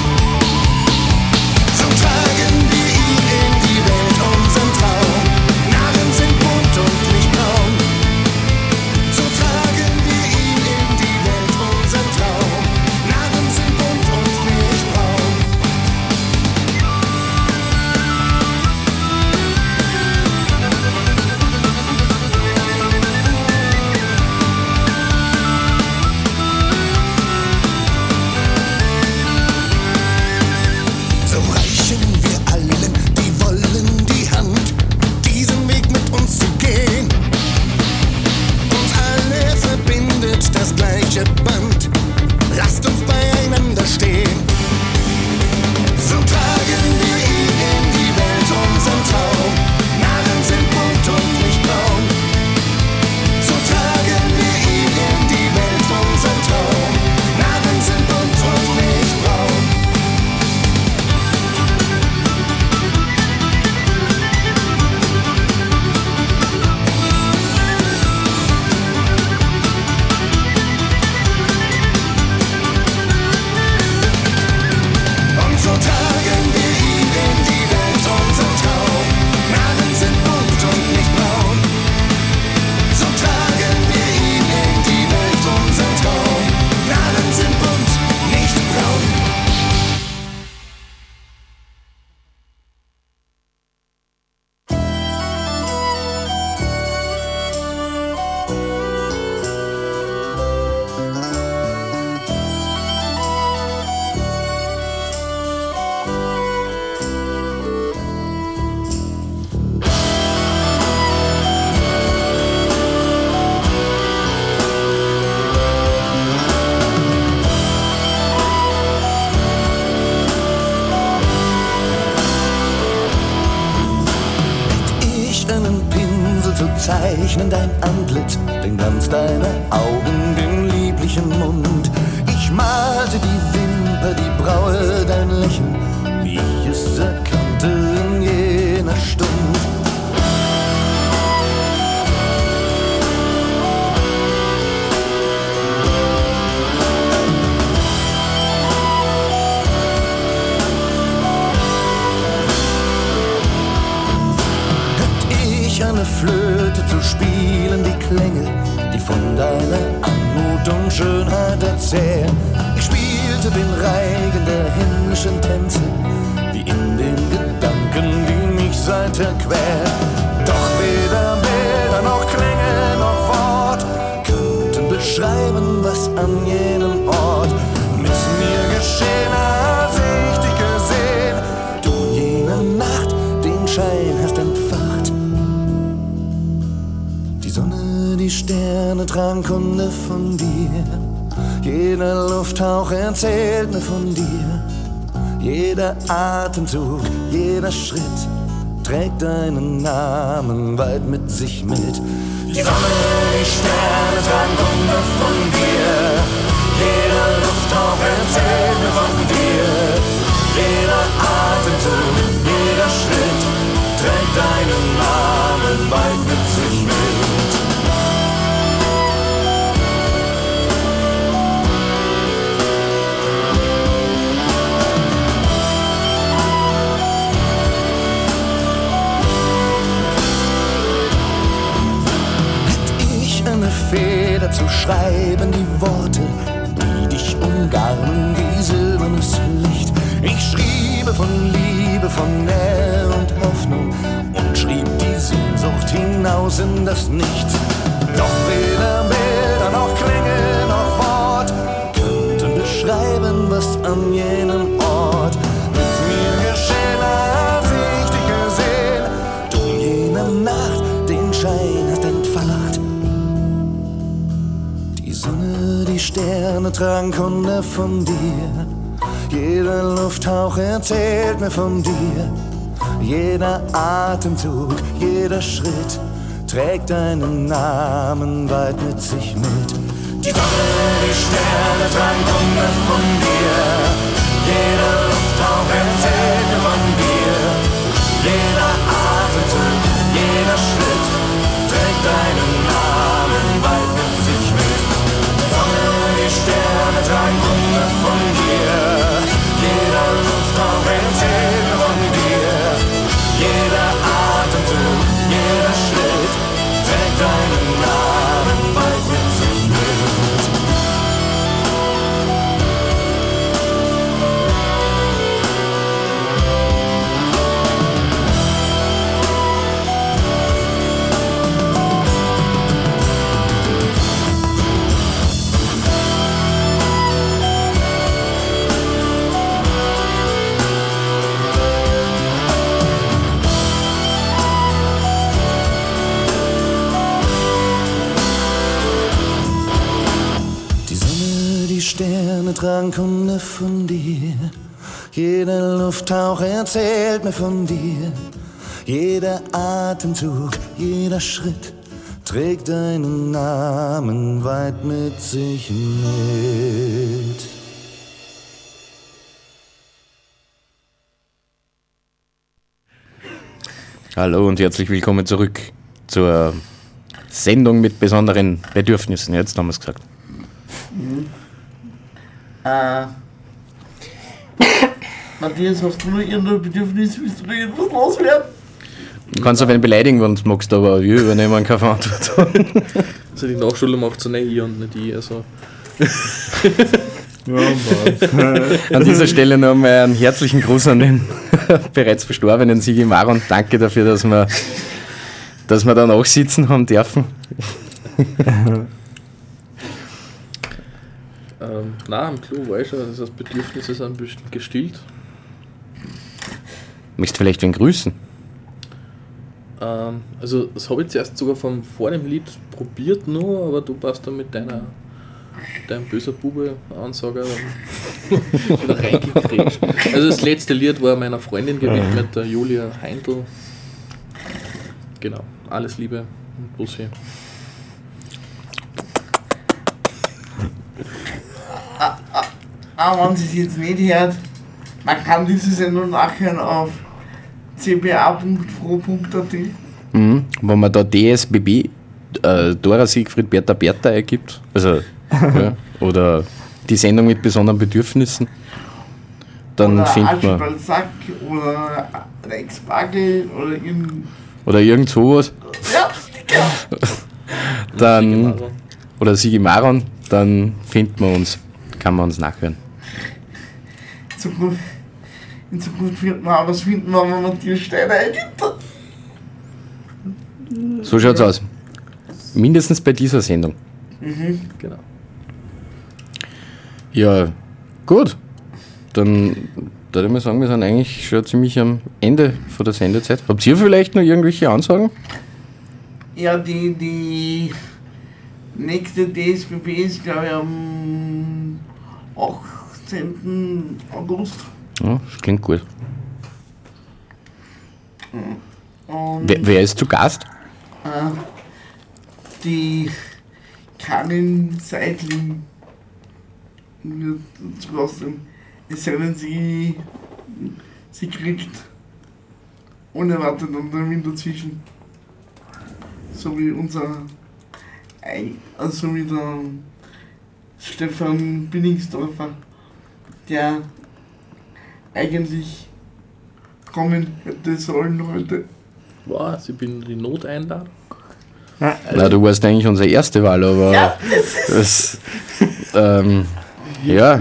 Sterne tragen Kunde von dir. Jeder Lufthauch erzählt mir von dir. Jeder Atemzug, jeder Schritt trägt deinen Namen weit mit sich mit. Die Sonne, die Sterne tragen Kunde von dir. Jeder Lufthauch erzählt mir von dir. Jeder Atemzug, jeder Schritt trägt deinen Namen weit mit. Zu schreiben, die Worte, die dich umgarnen wie silbernes Licht. Ich schriebe von Liebe, von Nähe und Hoffnung und schrieb die Sehnsucht hinaus in das Nichts. Doch weder Bilder noch Klänge noch Wort könnten beschreiben, was an jenem Tragen Kunde von dir. Jeder Lufthauch erzählt mir von dir. Jeder Atemzug, jeder Schritt trägt deinen Namen weit mit sich mit. Die Sonne, die Sterne tragen Kunde von dir. Jeder Lufthauch erzählt mir von dir. Lufthauch erzählt mir von dir. Jeder Atemzug, jeder Schritt trägt deinen Namen weit mit sich mit. Hallo und herzlich willkommen zurück zur Sendung mit besonderen Bedürfnissen. Jetzt haben wir es gesagt. Äh, Matthias, hast du noch irgendein Bedürfnis? Willst du noch irgendwas loswerden? Du kannst auch wen beleidigen, wenn du magst, aber wir übernehmen keine Verantwortung. *laughs* Also die Nachschule macht so nicht ich und nicht ich. Also *laughs* Ja? *laughs* An dieser Stelle noch mal einen herzlichen Gruß an den bereits verstorbenen Sigi Maron. Danke dafür, dass wir, dass wir da nachsitzen haben dürfen. ähm, nein, am Klo war ich schon, das heißt Bedürfnisse sind ein bisschen gestillt. Möchtest du vielleicht wen grüßen? Ähm, also das habe ich zuerst sogar vom vor dem Lied probiert nur, aber du passt da mit deiner dein böser Bube Ansage wieder *laughs* reingekriegt. Also das letzte Lied war meiner Freundin gewidmet, der Julia Heindl. Genau, alles Liebe, Bussi. Aber wenn sie es jetzt nicht hört, man kann diese Sendung nachher auf cba.fro.at. Mhm. Wenn man da DSBB, äh, Dora Siegfried Bertha Bertha eingibt, also, *laughs* ja, oder die Sendung mit besonderen Bedürfnissen, dann oder findet man, Archibald Sack oder Rex Bagel oder irgend. oder irgend sowas, Ja, Sticker! *laughs* dann, oder Sigi Maron, dann findet man uns, kann man uns nachhören. Zukunft, in Zukunft wird man auch was finden, wenn man Matthias eingibt. So schaut's aus. Mindestens bei dieser Sendung. Genau. Ja, gut. Dann würde ich mal sagen, wir sind eigentlich schon ziemlich am Ende von der Sendezeit. Habt ihr vielleicht noch irgendwelche Ansagen? Ja, die, die nächste DSBB ist, glaube ich, am 18. August. Ja, das klingt gut. Wer, wer ist zu Gast? äh, die Karin Seidling sein. Es sei denn, sie, sie kriegt unerwartet einen Termin dazwischen. So wie unser, also wie der Stefan Binningsdorfer, der eigentlich kommen hätte sollen heute. Was? Ich bin die Noteinladung. Na, du warst eigentlich unsere erste Wahl, aber Ja, das ist das, ähm, ja,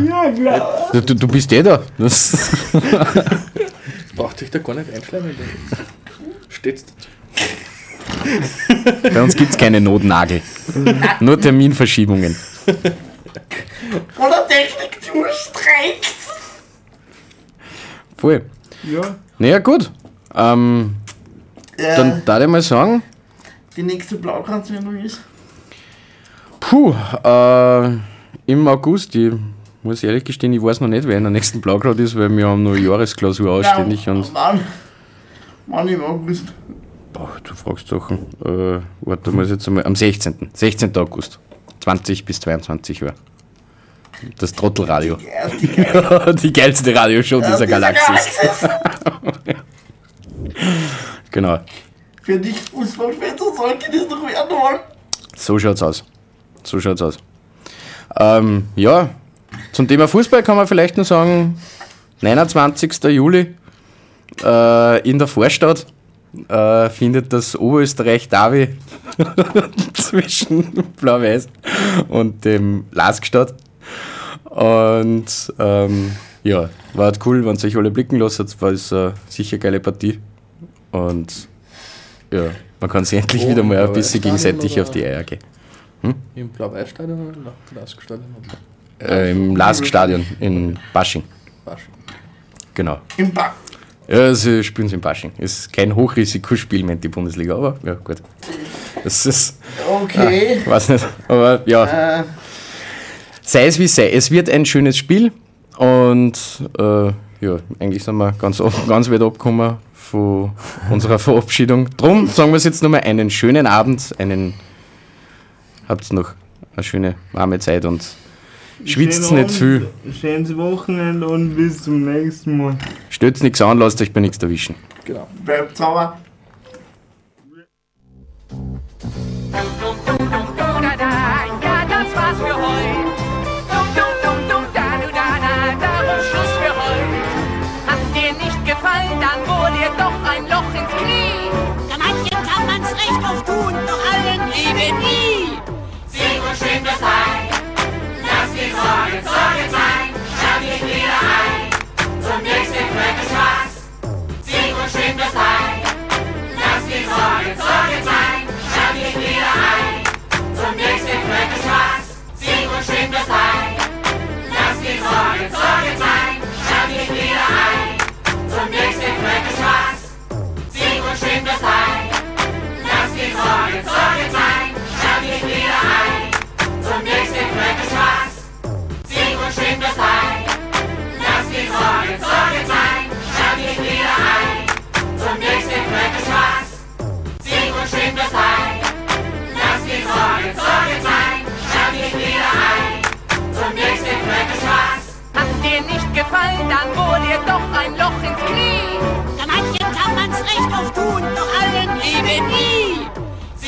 du, du bist eh da. Das, Braucht sich da gar nicht einschleimen. Steht's dazu. bei uns gibt es keine Notnagel. Nur Terminverschiebungen. Oder Technik-Tour streikt. Voll. Ja. Naja, gut. Ähm, Ja, dann darf ich mal sagen, die nächste Blaukranz-Sendung ist. puh, äh, im August, ich muss ehrlich gestehen, ich weiß noch nicht, wer in der nächsten Blaugrad ist, weil wir haben nur Jahresklausur ausständig und Wann? Wann im August? Boah, du fragst Sachen. Äh, warte, muss ich jetzt einmal. Am 16. 16. August. 20 bis 22 Uhr. Das Trottelradio. Die geile *laughs* Die geilste Radioshow dieser Galaxis. Galaxis. *laughs* Genau. Für dich Fußballfans und solche, die es noch werden wollen. So schaut's aus. So schaut's aus. Ähm, ja, zum Thema Fußball kann man vielleicht nur sagen, 29. Juli äh, in der Vorstadt äh, findet das Oberösterreich Derby *laughs* zwischen Blau-Weiß und dem Lask statt. Und ähm, ja, war halt cool, wenn sich alle blicken lassen. War es äh, sicher eine geile Partie. Und ja, man kann sich endlich Wo, wieder mal ein bisschen gegenseitig auf die Eier gehen. Im Blau-Weiß-Stadion oder im Lask-Stadion? Äh, Im Lask-Stadion in Basching. Basching. Genau. Im Back. Ja, sie spielen in Basching. Ist kein Hochrisikospiel mehr in die Bundesliga, aber ja, gut. Das ist, Okay. weiß nicht, aber ja, Äh, sei es wie sei. Es wird ein schönes Spiel und äh, ja, eigentlich sind wir ganz, ganz weit abgekommen von *laughs* unserer Verabschiedung. Drum sagen wir es jetzt nochmal einen schönen Abend, einen, habt noch eine schöne warme Zeit und schwitzt nicht viel, Schönes Wochenende und bis zum nächsten Mal. stellt nichts an, lasst euch bei nichts erwischen. Genau. bleibt sauer. ihr nicht gefallen, dann wohl dir doch ein Loch ins Knie. Da manchen kann man's recht oft tun, doch allen eben nie.